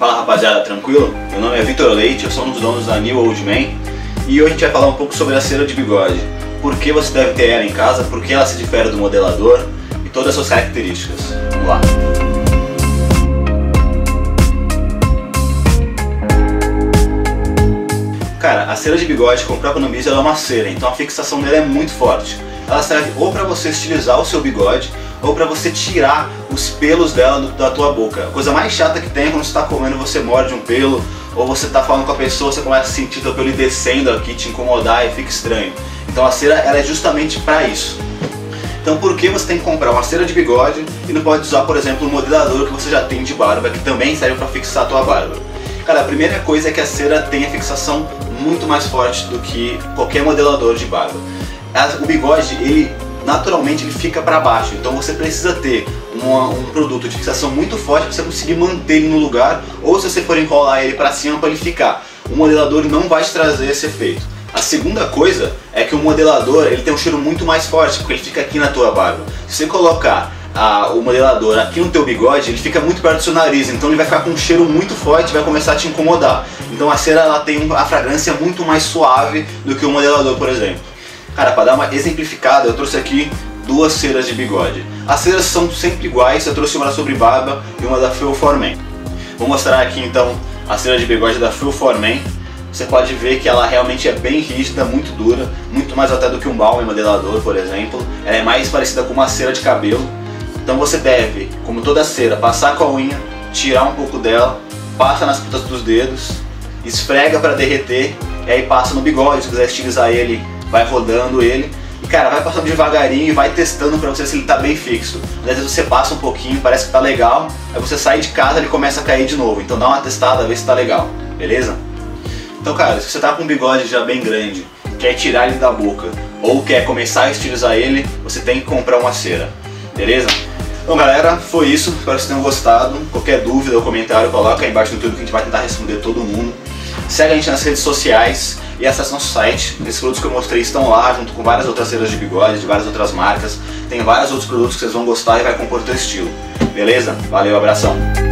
Fala rapaziada, tranquilo? Meu nome é Vitor Leite, eu sou um dos donos da New Old Man e hoje a gente vai falar um pouco sobre a cera de bigode. Por que você deve ter ela em casa, por que ela se difere do modelador e todas as suas características. Vamos lá. Cara, a cera de bigode, como o próprio nome diz, ela é uma cera, então a fixação dela é muito forte. Ela serve ou para você estilizar o seu bigode, ou para você tirar os pelos dela do, da tua boca. A coisa mais chata que tem é quando você está comendo você morde um pelo, ou você está falando com a pessoa, você começa a sentir teu pelo descendo aqui, te incomodar e fica estranho. Então a cera ela é justamente para isso. Então por que você tem que comprar uma cera de bigode e não pode usar, por exemplo, um modelador que você já tem de barba, que também serve para fixar a tua barba? Cara, a primeira coisa é que a cera tem a fixação muito mais forte do que qualquer modelador de barba. O bigode, ele naturalmente ele fica para baixo, então você precisa ter uma, um produto de fixação muito forte para você conseguir manter ele no lugar, ou se você for enrolar ele para cima para ele ficar. O modelador não vai te trazer esse efeito. A segunda coisa é que o modelador ele tem um cheiro muito mais forte, porque ele fica aqui na tua barba. Se você colocar a, o modelador aqui no teu bigode, ele fica muito perto do seu nariz, então ele vai ficar com um cheiro muito forte vai começar a te incomodar. Então a cera ela tem a fragrância muito mais suave do que o modelador, por exemplo. Cara, para dar uma exemplificada, eu trouxe aqui duas ceras de bigode. As ceras são sempre iguais, eu trouxe uma da Sobre Barba e uma da Phil Forman. Vou mostrar aqui então a cera de bigode da Phil Forman. Você pode ver que ela realmente é bem rígida, muito dura, muito mais até do que um balme modelador, por exemplo. Ela é mais parecida com uma cera de cabelo. Então você deve, como toda cera, passar com a unha, tirar um pouco dela, passa nas pontas dos dedos, esfrega para derreter e aí passa no bigode, se quiser estilizar ele, vai rodando ele e cara, vai passando devagarinho e vai testando pra você se ele tá bem fixo. Às vezes você passa um pouquinho, parece que tá legal, aí você sai de casa e ele começa a cair de novo. Então dá uma testada, vê se tá legal, beleza? Então cara, se você tá com um bigode já bem grande, quer tirar ele da boca, ou quer começar a estilizar ele, você tem que comprar uma cera, beleza? Então galera, foi isso, espero que vocês tenham gostado. Qualquer dúvida ou comentário, coloca aí embaixo no YouTube que a gente vai tentar responder todo mundo. Segue a gente nas redes sociais e acesse nosso site. Esses produtos que eu mostrei estão lá, junto com várias outras ceras de bigode, de várias outras marcas. Tem vários outros produtos que vocês vão gostar e vai compor o teu estilo. Beleza? Valeu, abração!